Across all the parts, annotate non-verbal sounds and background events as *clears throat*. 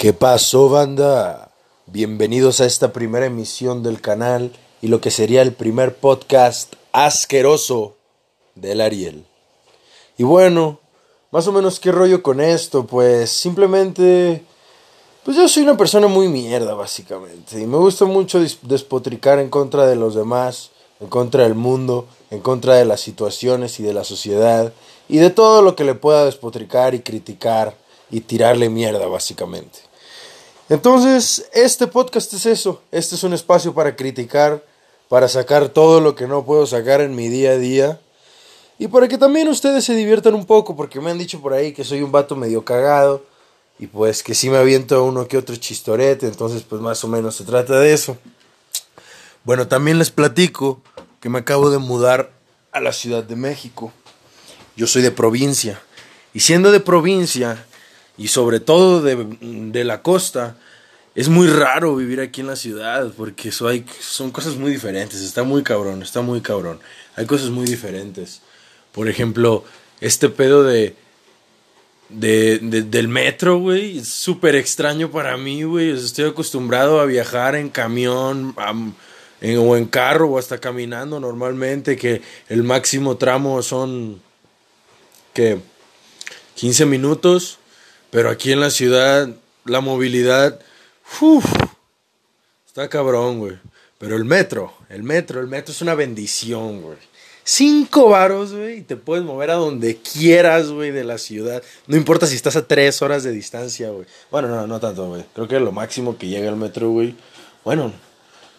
¿Qué pasó, banda? Bienvenidos a esta primera emisión del canal y lo que sería el primer podcast asqueroso del Ariel. Y bueno, más o menos qué rollo con esto, pues simplemente... Pues yo soy una persona muy mierda, básicamente. Y me gusta mucho despotricar en contra de los demás, en contra del mundo, en contra de las situaciones y de la sociedad, y de todo lo que le pueda despotricar y criticar y tirarle mierda, básicamente. Entonces, este podcast es eso. Este es un espacio para criticar, para sacar todo lo que no puedo sacar en mi día a día. Y para que también ustedes se diviertan un poco, porque me han dicho por ahí que soy un vato medio cagado. Y pues que sí me aviento uno que otro chistorete. Entonces, pues más o menos se trata de eso. Bueno, también les platico que me acabo de mudar a la Ciudad de México. Yo soy de provincia. Y siendo de provincia, y sobre todo de, la costa, es muy raro vivir aquí en la ciudad porque eso hay, son cosas muy diferentes, está muy cabrón, está muy cabrón. Hay cosas muy diferentes. Por ejemplo, este pedo de, de, del metro, güey, es súper extraño para mí, güey. Estoy acostumbrado a viajar en camión o en carro o hasta caminando normalmente, que el máximo tramo son, que 15 minutos pero aquí en la ciudad, la movilidad, uf, está cabrón, güey. Pero el metro, el metro, el metro es una bendición, güey. Cinco varos, güey, y te puedes mover a donde quieras, güey, de la ciudad. No importa si estás a tres horas de distancia, güey. Bueno, no, no tanto, güey. Creo que lo máximo que llega el metro, güey. Bueno,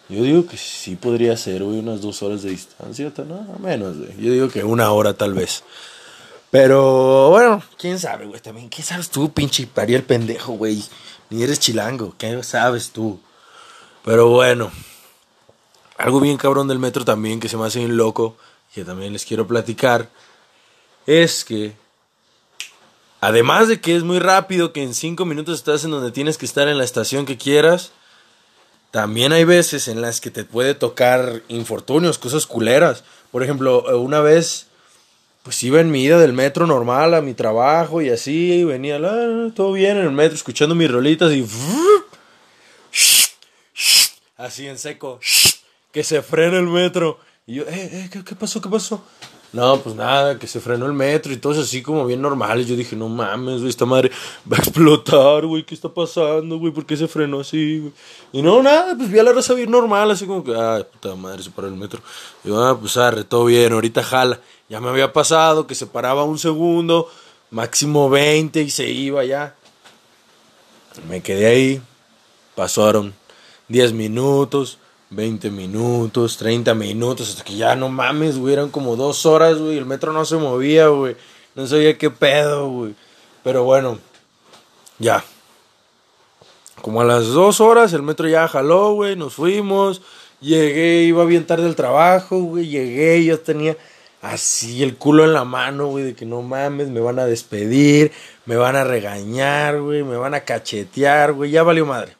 yo digo que sí podría ser, güey, unas dos horas de distancia, no, menos, güey. Yo digo que una hora tal vez. Pero bueno, quién sabe, güey, también. ¿Qué sabes tú, pinche el pendejo, güey? Ni eres chilango, ¿qué sabes tú? Pero bueno, algo bien cabrón del metro también que se me hace bien loco, que también les quiero platicar, es que además de que es muy rápido, que en cinco minutos estás en donde tienes que estar en la estación que quieras, también hay veces en las que te puede tocar infortunios, cosas culeras. Por ejemplo, una vez pues iba en mi ida del metro normal a mi trabajo y así, y venía todo bien en el metro escuchando mis rolitas y así en seco, que se frena el metro. Y yo, eh, eh, ¿qué, qué pasó? ¿Qué pasó? No, pues nada, que se frenó el metro y todo eso así como bien normal. Y yo dije, no mames, güey, esta madre va a explotar, güey, ¿qué está pasando, güey? ¿Por qué se frenó así, güey? Y no, nada, pues vi a la raza bien normal, así como que, ay, puta madre, se paró el metro. Y yo, ah, pues arre, todo bien, ahorita jala. Ya me había pasado que se paraba un segundo, máximo 20 y se iba ya. Me quedé ahí, pasaron 10 minutos, 20 minutos, 30 minutos, hasta que ya no mames, güey, eran como dos horas, güey, el metro no se movía, güey, no sabía qué pedo, güey. Pero bueno, ya. Como a las dos horas el metro ya jaló, güey, nos fuimos, llegué, iba bien tarde al trabajo, güey, llegué, yo tenía así el culo en la mano, güey, de que no mames, me van a despedir, me van a regañar, güey, me van a cachetear, güey, ya valió madre.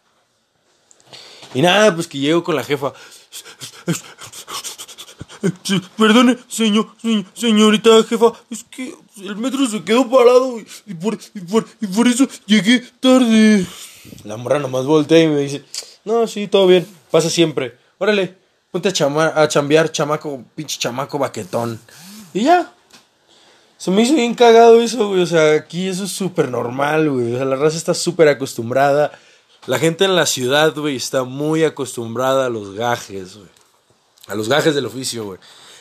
Y nada, pues que llego con la jefa. Perdone, señor, señorita jefa, es que el metro se quedó parado y por, y por, y por eso llegué tarde. La morra nomás voltea y me dice, no, sí, todo bien, pasa siempre. Órale, ponte a, a chambear, chamaco, pinche chamaco baquetón. Y ya. Se me hizo bien cagado eso, güey. O sea, aquí eso es súper normal, güey. O sea, la raza está súper acostumbrada la gente en la ciudad, güey, está muy acostumbrada a los gajes, güey. A los gajes del oficio, güey.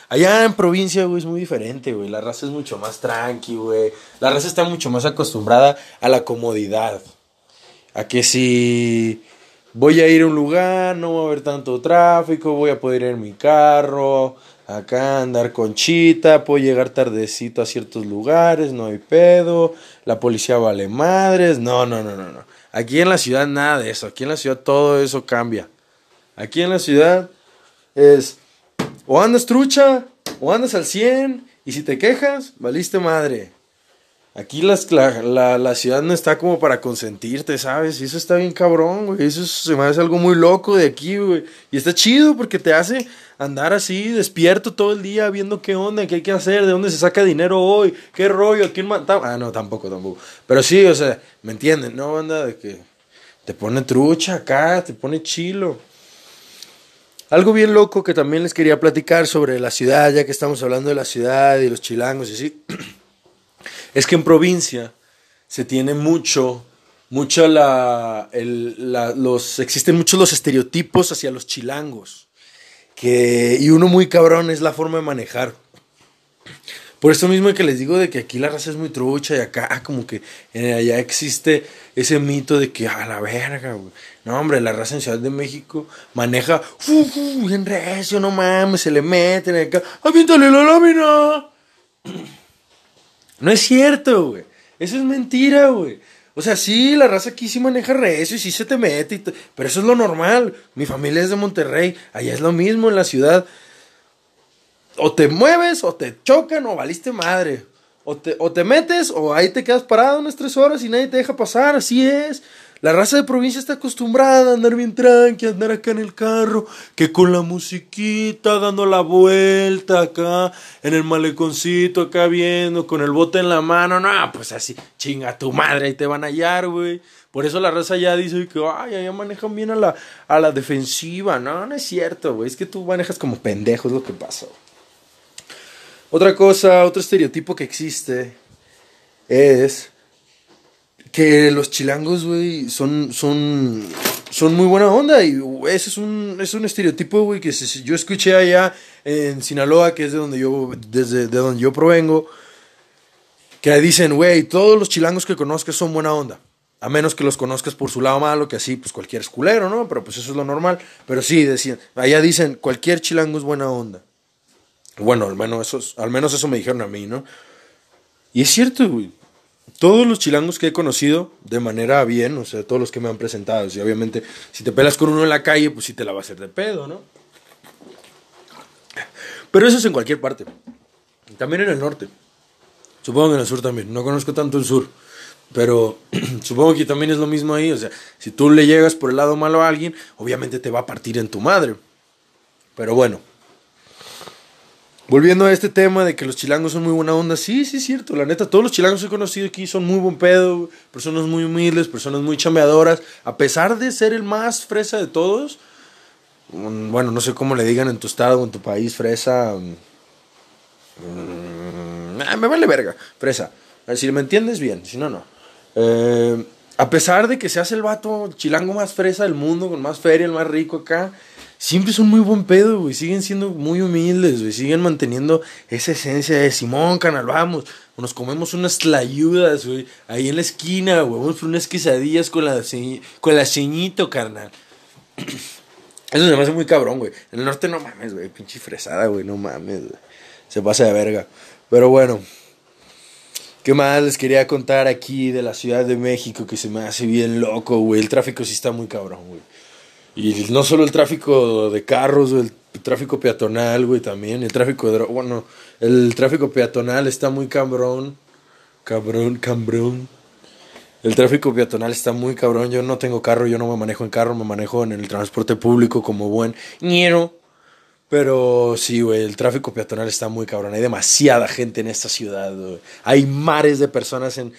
Allá en provincia, güey, es muy diferente, güey. La raza es mucho más tranqui, güey. La raza está mucho más acostumbrada a la comodidad. A que si voy a ir a un lugar, no va a haber tanto tráfico, voy a poder ir en mi carro, acá andar con chita, puedo llegar tardecito a ciertos lugares, no hay pedo, la policía vale madres, no, no, no, no, no. Aquí en la ciudad nada de eso. Aquí en la ciudad todo eso cambia. Aquí en la ciudad es o andas trucha o andas al 100 y si te quejas, valiste madre. Aquí las, la, la, ciudad no está como para consentirte, ¿sabes? Y eso está bien cabrón, güey. Eso se me hace algo muy loco de aquí, güey. Y está chido porque te hace andar así, despierto todo el día, viendo qué onda, qué hay que hacer, de dónde se saca dinero hoy, qué rollo, quién mata. Ah, no, tampoco, tampoco. Pero sí, o sea, ¿me entienden? No, anda de que te pone trucha acá, te pone chilo. Algo bien loco que también les quería platicar sobre la ciudad, ya que estamos hablando de la ciudad y los chilangos y así, *clears throat* es que en provincia se tiene mucho, mucho la, los, existen muchos los estereotipos hacia los chilangos, que, y uno muy cabrón es la forma de manejar. Por eso mismo que les digo de que aquí la raza es muy trucha y acá como que allá existe ese mito de que a la verga, güey. No, hombre, la raza en Ciudad de México maneja bien recio, no mames, se le meten acá, aviéntale la lámina. No es cierto, güey. Eso es mentira, güey. O sea, sí, la raza aquí sí maneja recio y sí se te mete, pero eso es lo normal. Mi familia es de Monterrey, allá es lo mismo en la ciudad o te mueves o te chocan o valiste madre. O te, o te metes o ahí te quedas parado unas tres horas y nadie te deja pasar, así es. La raza de provincia está acostumbrada a andar bien tranqui, a andar acá en el carro, que con la musiquita, dando la vuelta acá, en el maleconcito, acá viendo, con el bote en la mano, no, pues así, chinga tu madre, y te van a hallar, güey. Por eso la raza ya dice que, ay, ya manejan bien a la, a la defensiva. No, no es cierto, güey, es que tú manejas como pendejo, es lo que pasa, otra cosa, otro estereotipo que existe es que los chilangos, güey, son, son, son muy buena onda y ese es un, es un estereotipo, güey, que yo escuché allá en Sinaloa, que es de donde yo, desde de donde yo provengo, que dicen, güey, todos los chilangos que conozcas son buena onda. A menos que los conozcas por su lado malo, que así, pues cualquier es culero, ¿no? Pero pues eso es lo normal. Pero sí, decían, allá dicen, cualquier chilango es buena onda. Bueno, al menos, eso, al menos eso me dijeron a mí, ¿no? Y es cierto, güey. Todos los chilangos que he conocido de manera bien, o sea, todos los que me han presentado, y obviamente si te pelas con uno en la calle, pues sí te la va a hacer de pedo, ¿no? Pero eso es en cualquier parte. También en el norte. Supongo que en el sur también. No conozco tanto el sur. Pero *clears throat* supongo que también es lo mismo ahí. O sea, si tú le llegas por el lado malo a alguien, obviamente te va a partir en tu madre. Pero bueno, Volviendo a este tema de que los chilangos son muy buena onda, sí, sí es cierto, la neta, todos los chilangos que he conocido aquí son muy buen pedo, personas muy humildes, personas muy chambeadoras, a pesar de ser el más fresa de todos, bueno, no sé cómo le digan en tu estado o en tu país, fresa, mm, me vale verga, fresa, si me entiendes bien, si no, no. Eh, a pesar de que seas el vato chilango más fresa del mundo, con más feria, el más rico acá, siempre son muy buen pedo, güey. Siguen siendo muy humildes, güey. Siguen manteniendo esa esencia de Simón, canal, vamos. Nos comemos unas tlayudas, güey. Ahí en la esquina, güey. Vamos por unas quesadillas con la, con la ceñito, carnal. *clears throat* Eso se me hace muy cabrón, güey. En el norte no mames, güey. Pinche fresada, güey. No mames, güey. Se pasa de verga. Pero bueno. ¿Qué más les quería contar aquí de la Ciudad de México que se me hace bien loco, güey? El tráfico sí está muy cabrón, güey. Y no solo el tráfico de carros, el tráfico peatonal, güey, también. El tráfico de bueno, el tráfico peatonal está muy cabrón. Cabrón, cabrón. El tráfico peatonal está muy cabrón. Yo no tengo carro, yo no me manejo en carro, me manejo en el transporte público como buen ñero. Pero sí, güey, el tráfico peatonal está muy cabrón. Hay demasiada gente en esta ciudad, güey. Hay mares de personas en,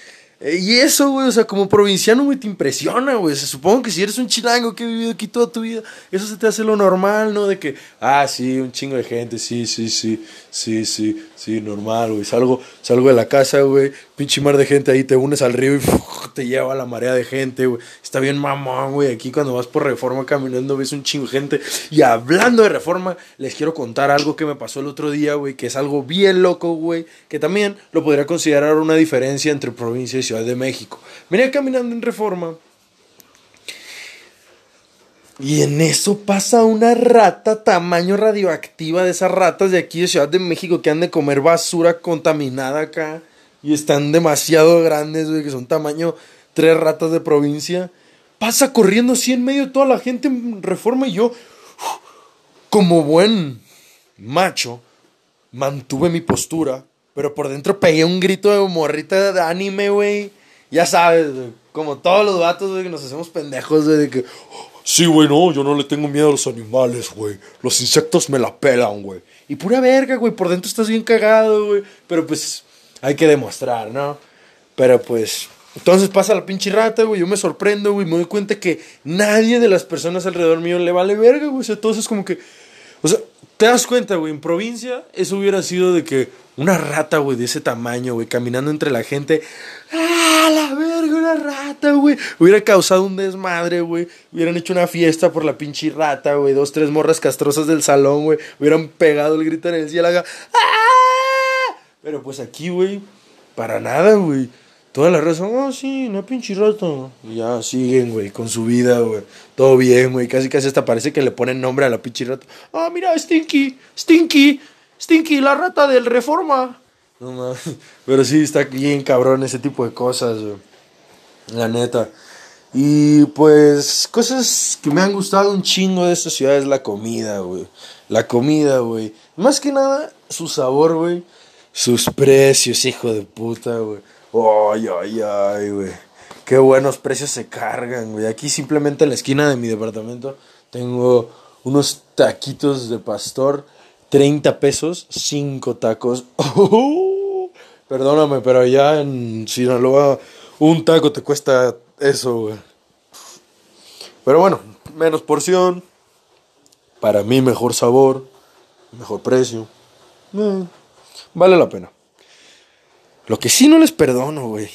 y eso, güey, o sea, como provinciano, güey, te impresiona, güey. Se supongo que si eres un chilango que ha vivido aquí toda tu vida, eso se te hace lo normal, ¿no? De que, ah, sí, un chingo de gente, sí, sí, sí, sí, sí, sí, normal, güey. Salgo, salgo de la casa, güey, pinche mar de gente ahí, te unes al río y *laughs* te lleva la marea de gente, güey. Está bien mamón, güey. Aquí cuando vas por reforma caminando ves un chingo gente. Y hablando de reforma, les quiero contar algo que me pasó el otro día, güey, que es algo bien loco, güey, que también lo podría considerar una diferencia entre provincia y ciudad de México. Venía caminando en reforma. Y en eso pasa una rata tamaño radioactiva de esas ratas de aquí de Ciudad de México que han de comer basura contaminada acá. Y están demasiado grandes, que son tamaño tres ratas de provincia. Pasa corriendo así en medio de toda la gente en reforma y yo, como buen macho, mantuve mi postura pero por dentro pegué un grito de morrita de anime, güey. Ya sabes, Como todos los vatos, güey, que nos hacemos pendejos, güey, de que. Sí, güey, no, yo no le tengo miedo a los animales, güey. Los insectos me la pelan, güey. Y pura verga, güey. Por dentro estás bien cagado, güey. Pero pues hay que demostrar, ¿no? Pero pues Entonces pasa la pinche rata, güey. Yo me sorprendo, güey. Me doy cuenta que nadie de las personas alrededor mío le vale verga, güey. O sea, todos es como que. O sea, te das cuenta, güey. En provincia, eso hubiera sido de que una rata, güey, de ese tamaño, güey, caminando entre la gente. ¡Ah, la verga, una rata, güey! Hubiera causado un desmadre, güey. Hubieran hecho una fiesta por la pinche rata, güey. Dos, tres morras castrosas del salón, güey. Hubieran pegado el grito en el cielo. ¡Ah! Pero pues aquí, güey, para nada, güey. Toda la razón, oh, sí, una pinche rata. Y ya siguen, güey, con su vida, güey. Todo bien, güey. Casi, casi hasta parece que le ponen nombre a la pinche rata. Ah, mira, Stinky, Stinky, Stinky, la rata del Reforma. No mames. Pero sí, está bien cabrón ese tipo de cosas, güey. La neta. Y pues, cosas que me han gustado un chingo de esta ciudad es la comida, güey. La comida, güey. Más que nada, su sabor, güey. Sus precios, hijo de puta, güey. Ay, ay, ay, güey. Qué buenos precios se cargan, güey. Aquí simplemente en la esquina de mi departamento tengo unos taquitos de pastor. 30 pesos, 5 tacos. *laughs* perdóname, pero allá en Sinaloa un taco te cuesta eso, güey. Pero bueno, menos porción. Para mí mejor sabor, mejor precio. Eh, vale la pena. Lo que sí no les perdono, güey.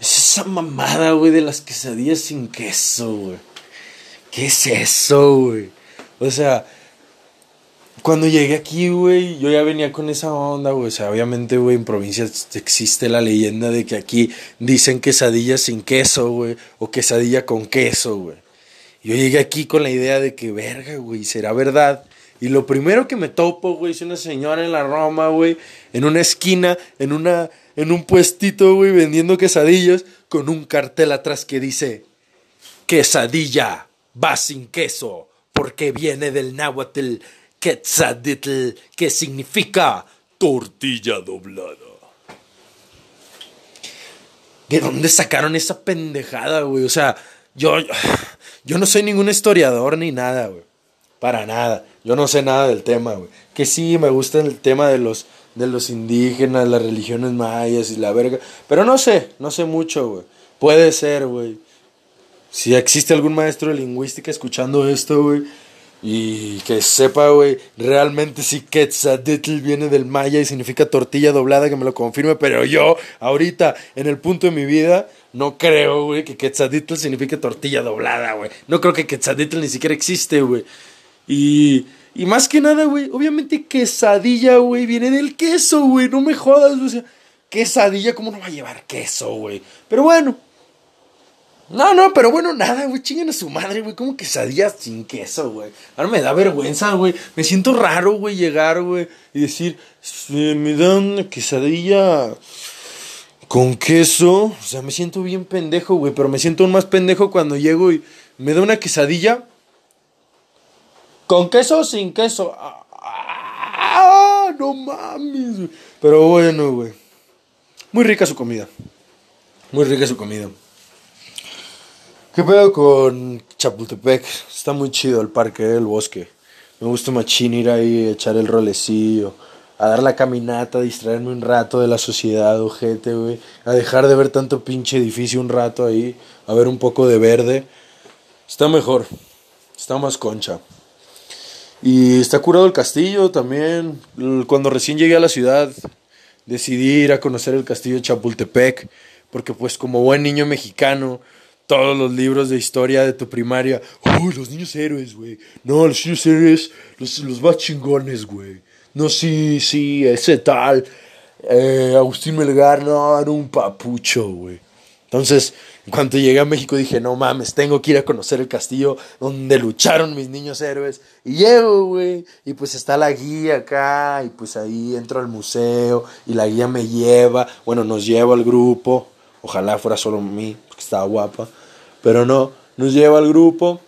Es esa mamada, güey, de las quesadillas sin queso, güey. ¿Qué es eso, güey? O sea, cuando llegué aquí, güey, yo ya venía con esa onda, güey. O sea, obviamente, güey, en provincia existe la leyenda de que aquí dicen quesadilla sin queso, güey. O quesadilla con queso, güey. Yo llegué aquí con la idea de que, verga, güey, será verdad. Y lo primero que me topo, güey, es una señora en la Roma, güey, en una esquina, en una en un puestito, güey, vendiendo quesadillas con un cartel atrás que dice quesadilla va sin queso, porque viene del náhuatl quetzaditl, que significa tortilla doblada. ¿De dónde sacaron esa pendejada, güey? O sea, yo yo no soy ningún historiador ni nada, güey. Para nada. Yo no sé nada del tema, güey. Que sí, me gusta el tema de los, de los indígenas, las religiones mayas y la verga. Pero no sé, no sé mucho, güey. Puede ser, güey. Si existe algún maestro de lingüística escuchando esto, güey. Y que sepa, güey, realmente si Quetzaltl viene del maya y significa tortilla doblada, que me lo confirme. Pero yo, ahorita, en el punto de mi vida, no creo, güey, que Quetzaltl signifique tortilla doblada, güey. No creo que Quetzaltl ni siquiera existe, güey. Y, y más que nada, güey, obviamente quesadilla, güey, viene del queso, güey, no me jodas, o sea, quesadilla, ¿cómo no va a llevar queso, güey? Pero bueno. No, no, pero bueno, nada, güey, chinguen a su madre, güey, como quesadilla sin queso, güey. Ahora me da vergüenza, güey. Me siento raro, güey, llegar, güey, y decir, me dan una quesadilla con queso. O sea, me siento bien pendejo, güey, pero me siento aún más pendejo cuando llego y me da una quesadilla ¿Con queso o sin queso? ¡Ah! No mames. Pero bueno, güey. Muy rica su comida. Muy rica su comida. ¿Qué pedo con Chapultepec? Está muy chido el parque, el bosque. Me gusta machín ir ahí, echar el rolecillo, a dar la caminata, a distraerme un rato de la sociedad, ojete, güey. A dejar de ver tanto pinche edificio un rato ahí, a ver un poco de verde. Está mejor, está más concha. Y está curado el castillo también. Cuando recién llegué a la ciudad, decidí ir a conocer el castillo de Chapultepec, porque pues como buen niño mexicano, todos los libros de historia de tu primaria, uy, los niños héroes, güey. No, los niños héroes, los, los más chingones, güey. No, sí, sí, ese tal. Eh, Agustín Melgar, no, era un papucho, güey. Entonces, en cuanto llegué a México dije, no mames, tengo que ir a conocer el castillo donde lucharon mis niños héroes. Y llego, güey, y pues está la guía acá, y pues ahí entro al museo, y la guía me lleva, bueno, nos lleva al grupo, ojalá fuera solo mí, porque estaba guapa, pero no, nos lleva al grupo.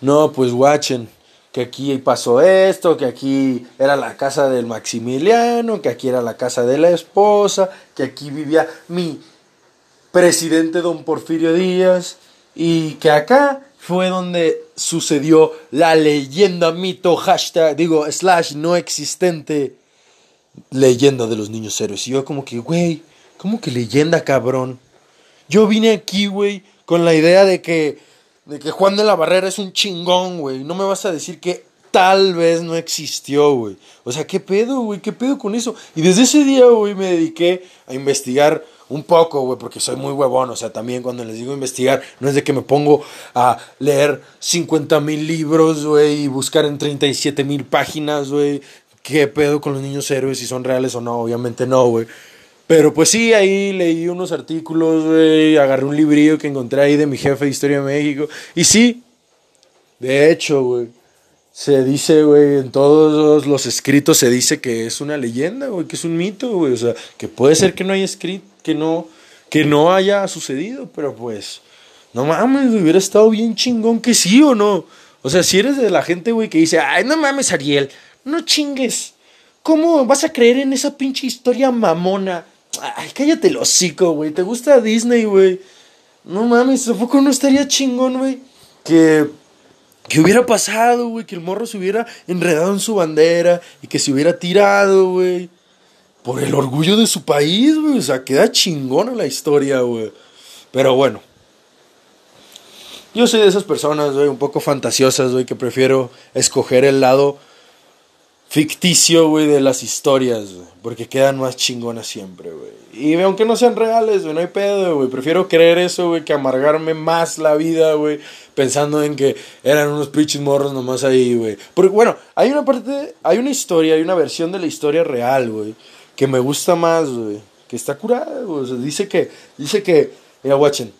No, pues guachen, que aquí pasó esto, que aquí era la casa del Maximiliano, que aquí era la casa de la esposa, que aquí vivía mi presidente don Porfirio Díaz, y que acá fue donde sucedió la leyenda, mito, hashtag, digo, slash no existente leyenda de los niños héroes. Y yo como que, güey, ¿Cómo que leyenda, cabrón? Yo vine aquí, güey, con la idea de que, de que Juan de la Barrera es un chingón, güey. No me vas a decir que tal vez no existió, güey. O sea, ¿qué pedo, güey? ¿Qué pedo con eso? Y desde ese día, güey, me dediqué a investigar un poco, güey, porque soy muy huevón. O sea, también cuando les digo investigar, no es de que me pongo a leer 50 mil libros, güey, y buscar en 37 mil páginas, güey, qué pedo con los niños héroes, si son reales o no. Obviamente no, güey. Pero pues sí, ahí leí unos artículos, güey, agarré un librillo que encontré ahí de mi jefe de Historia de México. Y sí, de hecho, güey, se dice, güey, en todos los escritos se dice que es una leyenda, güey, que es un mito, güey. O sea, que puede ser que no haya escrito, que no, que no haya sucedido, pero pues, no mames, hubiera estado bien chingón que sí o no. O sea, si eres de la gente, güey, que dice, ay, no mames, Ariel, no chingues. ¿Cómo vas a creer en esa pinche historia mamona? Ay, cállate el hocico, güey. ¿Te gusta Disney, güey? No mames, tampoco no estaría chingón, güey. Que ¿Qué hubiera pasado, güey? Que el morro se hubiera enredado en su bandera y que se hubiera tirado, güey. Por el orgullo de su país, güey. O sea, queda chingona la historia, güey. Pero bueno. Yo soy de esas personas, güey, un poco fantasiosas, güey, que prefiero escoger el lado ficticio, güey, de las historias. Porque quedan más chingonas siempre, güey. Y aunque no sean reales, güey, no hay pedo, güey. Prefiero creer eso, güey, que amargarme más la vida, güey. Pensando en que eran unos pinches morros nomás ahí, güey. Porque, bueno, hay una parte, hay una historia, hay una versión de la historia real, güey. Que me gusta más. Que está curada, dice que, dice que, mira, watchen.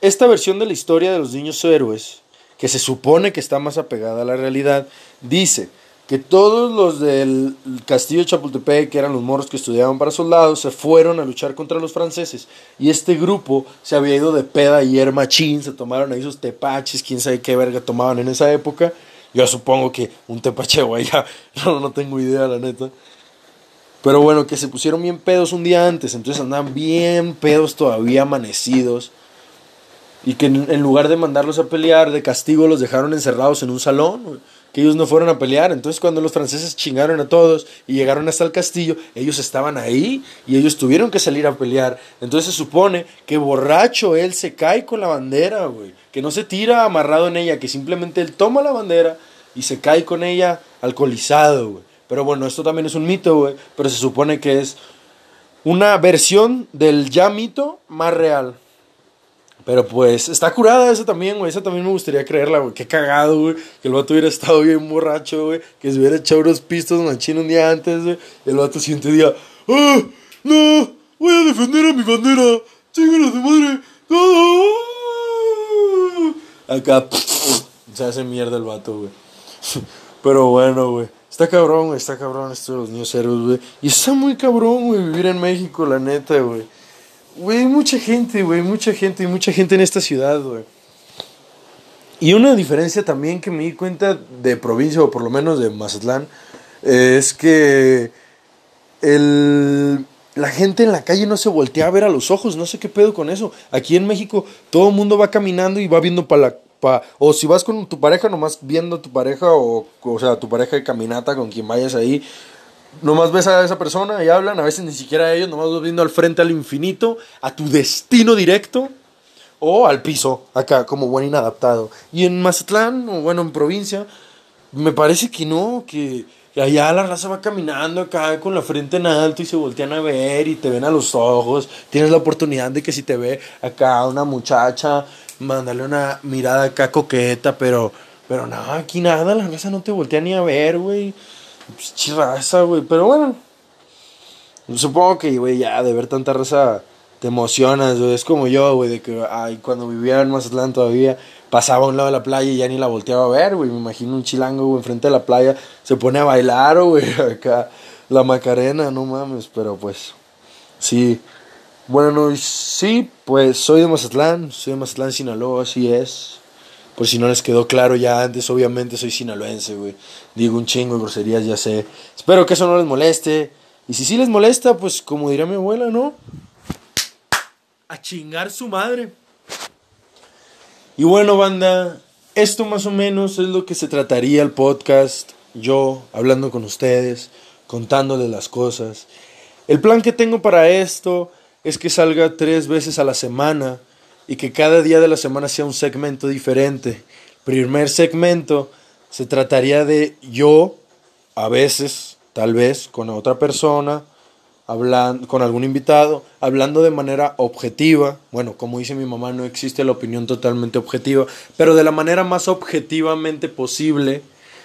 Esta versión de la historia de los niños héroes, que se supone que está más apegada a la realidad, dice que todos los del castillo de Chapultepec, que eran los morros que estudiaban para soldados, se fueron a luchar contra los franceses. Y este grupo se había ido de peda y machín, se tomaron ahí sus tepaches, quién sabe qué verga tomaban en esa época. Yo supongo que un tepache güey, *laughs* ya, no, no tengo idea, la neta. Pero bueno, que se pusieron bien pedos un día antes, entonces andaban bien pedos todavía amanecidos. Y que en, lugar de mandarlos a pelear, de castigo los dejaron encerrados en un salón que ellos no fueron a pelear. Entonces cuando los franceses chingaron a todos y llegaron hasta el castillo, ellos estaban ahí y ellos tuvieron que salir a pelear. Entonces se supone que borracho él se cae con la bandera, güey. Que no se tira amarrado en ella, que simplemente él toma la bandera y se cae con ella alcoholizado, güey. Pero bueno, esto también es un mito, güey. Pero se supone que es una versión del ya mito más real. Pero pues está curada esa también, güey. Esa también me gustaría creerla, güey. Qué cagado, güey. Que el vato hubiera estado bien borracho, güey. Que se hubiera echado unos pistos machín un día antes, güey. El vato siguiente día, ¡ah! ¡No! ¡Voy a defender a mi bandera! ¡Chíngala de madre! ¡No! Acá, *laughs* se hace mierda el vato, güey. *laughs* Pero bueno, güey. Está cabrón. Está cabrón esto de los niños héroes, güey. Y está muy cabrón, güey, vivir en México, la neta, güey. Güey, mucha gente, güey, mucha gente, mucha gente en esta ciudad, güey. Y una diferencia también que me di cuenta de provincia, o por lo menos de Mazatlán, es que el, la gente en la calle no se voltea a ver a los ojos, no sé qué pedo con eso. Aquí en México todo el mundo va caminando y va viendo para la... O si vas con tu pareja, nomás viendo a tu pareja, o, o sea, tu pareja de caminata con quien vayas ahí, Nomás ves a esa persona y hablan, a veces ni siquiera a ellos, nomás vas viendo al frente al infinito, a tu destino directo o al piso, acá como buen inadaptado. Y en Mazatlán, o bueno, en provincia, me parece que no, que, allá la raza va caminando acá con la frente en alto y se voltean a ver y te ven a los ojos. Tienes la oportunidad de que si te ve acá una muchacha, mandarle una mirada acá coqueta, pero, pero nada, aquí nada, la raza no te voltea ni a ver, güey. Pues chirraza, güey. Pero bueno. Supongo que, güey, ya de ver tanta raza te emocionas, güey. Es como yo, güey, de que ay, cuando vivía en Mazatlán todavía pasaba a un lado de la playa y ya ni la volteaba a ver, güey. Me imagino un chilango, güey, enfrente de la playa. Se pone a bailar, güey, *laughs* acá. La Macarena, no mames. Pero pues, sí. Bueno, sí, pues soy de Mazatlán. Soy de Mazatlán, Sinaloa, así es. Por si no les quedó claro ya antes, obviamente soy sinaloense, güey. Digo un chingo de groserías, ya sé. Espero que eso no les moleste. Y si sí les molesta, pues como diría mi abuela, ¿no? A chingar su madre. Y bueno, banda, esto más o menos es lo que se trataría el podcast. Yo hablando con ustedes, contándoles las cosas. El plan que tengo para esto es que salga tres veces a la semana y que cada día de la semana sea un segmento diferente. Primer segmento se trataría de yo, a veces, tal vez, con otra persona, hablando, con algún invitado, hablando de manera objetiva. Bueno, como dice mi mamá, no existe la opinión totalmente objetiva, pero de la manera más objetivamente posible,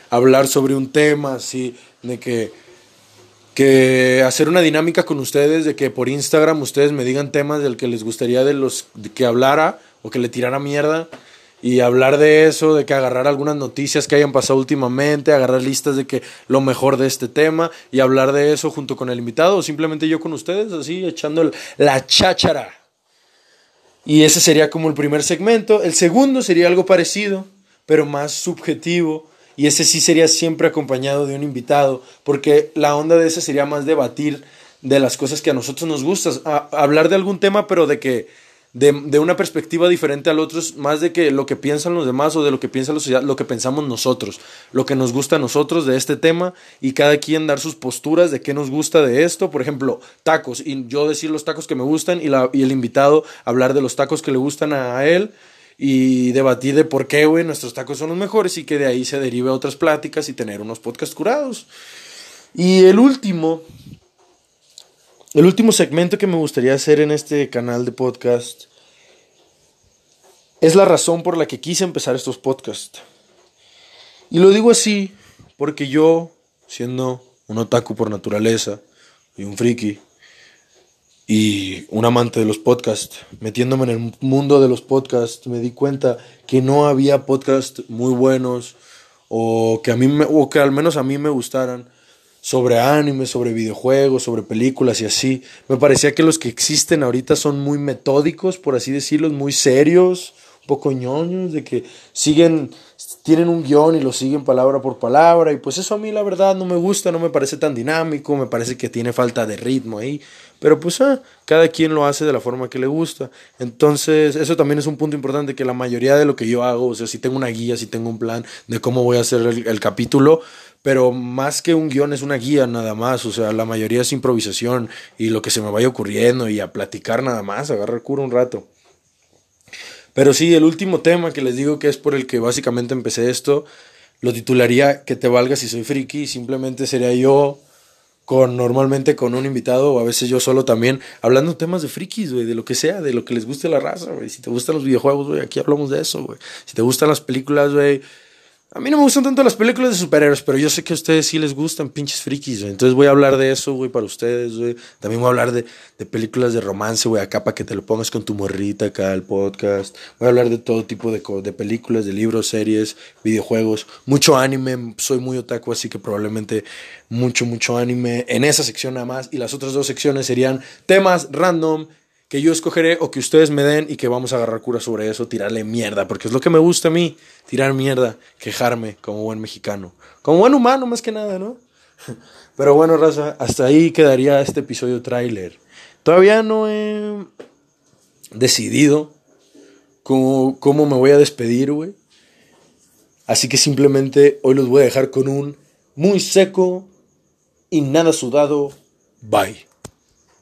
hablar sobre un tema, así, de que, que hacer una dinámica con ustedes, de que por Instagram ustedes me digan temas del que les gustaría de los que hablara o que le tirara mierda y hablar de eso, de que agarrar algunas noticias que hayan pasado últimamente, agarrar listas de que lo mejor de este tema y hablar de eso junto con el invitado o simplemente yo con ustedes, así echando la cháchara. Y ese sería como el primer segmento. El segundo sería algo parecido, pero más subjetivo. Y ese sí sería siempre acompañado de un invitado, porque la onda de ese sería más debatir de las cosas que a nosotros nos gustan, hablar de algún tema, pero de que de, de, una perspectiva diferente al otro, más de que lo que piensan los demás o de lo que piensa la sociedad, lo que pensamos nosotros, lo que nos gusta a nosotros de este tema y cada quien dar sus posturas de qué nos gusta de esto. Por ejemplo, tacos, y yo decir los tacos que me gustan y, la, y el invitado hablar de los tacos que le gustan a él y debatir de por qué, nuestros tacos son los mejores y que de ahí se derive a otras pláticas y tener unos podcasts curados. Y el último, el último segmento que me gustaría hacer en este canal de podcast es la razón por la que quise empezar estos podcasts. Y lo digo así porque yo, siendo un otaku por naturaleza y un friki y un amante de los podcasts, metiéndome en el mundo de los podcasts, me di cuenta que no había podcasts muy buenos o que a mí o que al menos a mí me gustaran sobre anime, sobre videojuegos, sobre películas y así. Me parecía que los que existen ahorita son muy metódicos, por así decirlo, muy serios, un poco ñoños, de que siguen, tienen un guion y lo siguen palabra por palabra. Y pues eso a mí la verdad no me gusta, no me parece tan dinámico, me parece que tiene falta de ritmo ahí. Pero pues ah, cada quien lo hace de la forma que le gusta. Entonces eso también es un punto importante, que la mayoría de lo que yo hago, o sea, si tengo una guía, si tengo un plan de cómo voy a hacer el, capítulo, pero más que un guion es una guía nada más, o sea, la mayoría es improvisación y lo que se me vaya ocurriendo y a platicar nada más, agarrar cura un rato. Pero sí, el último tema que les digo que es por el que básicamente empecé esto, lo titularía Que te valga si soy friki, simplemente sería yo con normalmente con un invitado o a veces yo solo también hablando temas de frikis, güey, de lo que sea, de lo que les guste la raza, güey. Si te gustan los videojuegos, güey, aquí hablamos de eso, güey. Si te gustan las películas, güey, a mí no me gustan tanto las películas de superhéroes, pero yo sé que a ustedes sí les gustan pinches frikis, güey. Entonces voy a hablar de eso, güey, para ustedes, güey. También voy a hablar de, películas de romance, güey, acá para que te lo pongas con tu morrita acá al podcast. Voy a hablar de todo tipo de, de películas, de libros, series, videojuegos. Mucho anime, soy muy otaku, así que probablemente mucho, mucho anime en esa sección nada más. Y las otras dos secciones serían temas random que yo escogeré o que ustedes me den y que vamos a agarrar cura sobre eso, tirarle mierda, porque es lo que me gusta a mí, tirar mierda, quejarme como buen mexicano, como buen humano más que nada, ¿no? *laughs* Pero bueno, raza, hasta ahí quedaría este episodio tráiler. Todavía no he decidido cómo, cómo me voy a despedir, güey. Así que simplemente hoy los voy a dejar con un muy seco y nada sudado. Bye.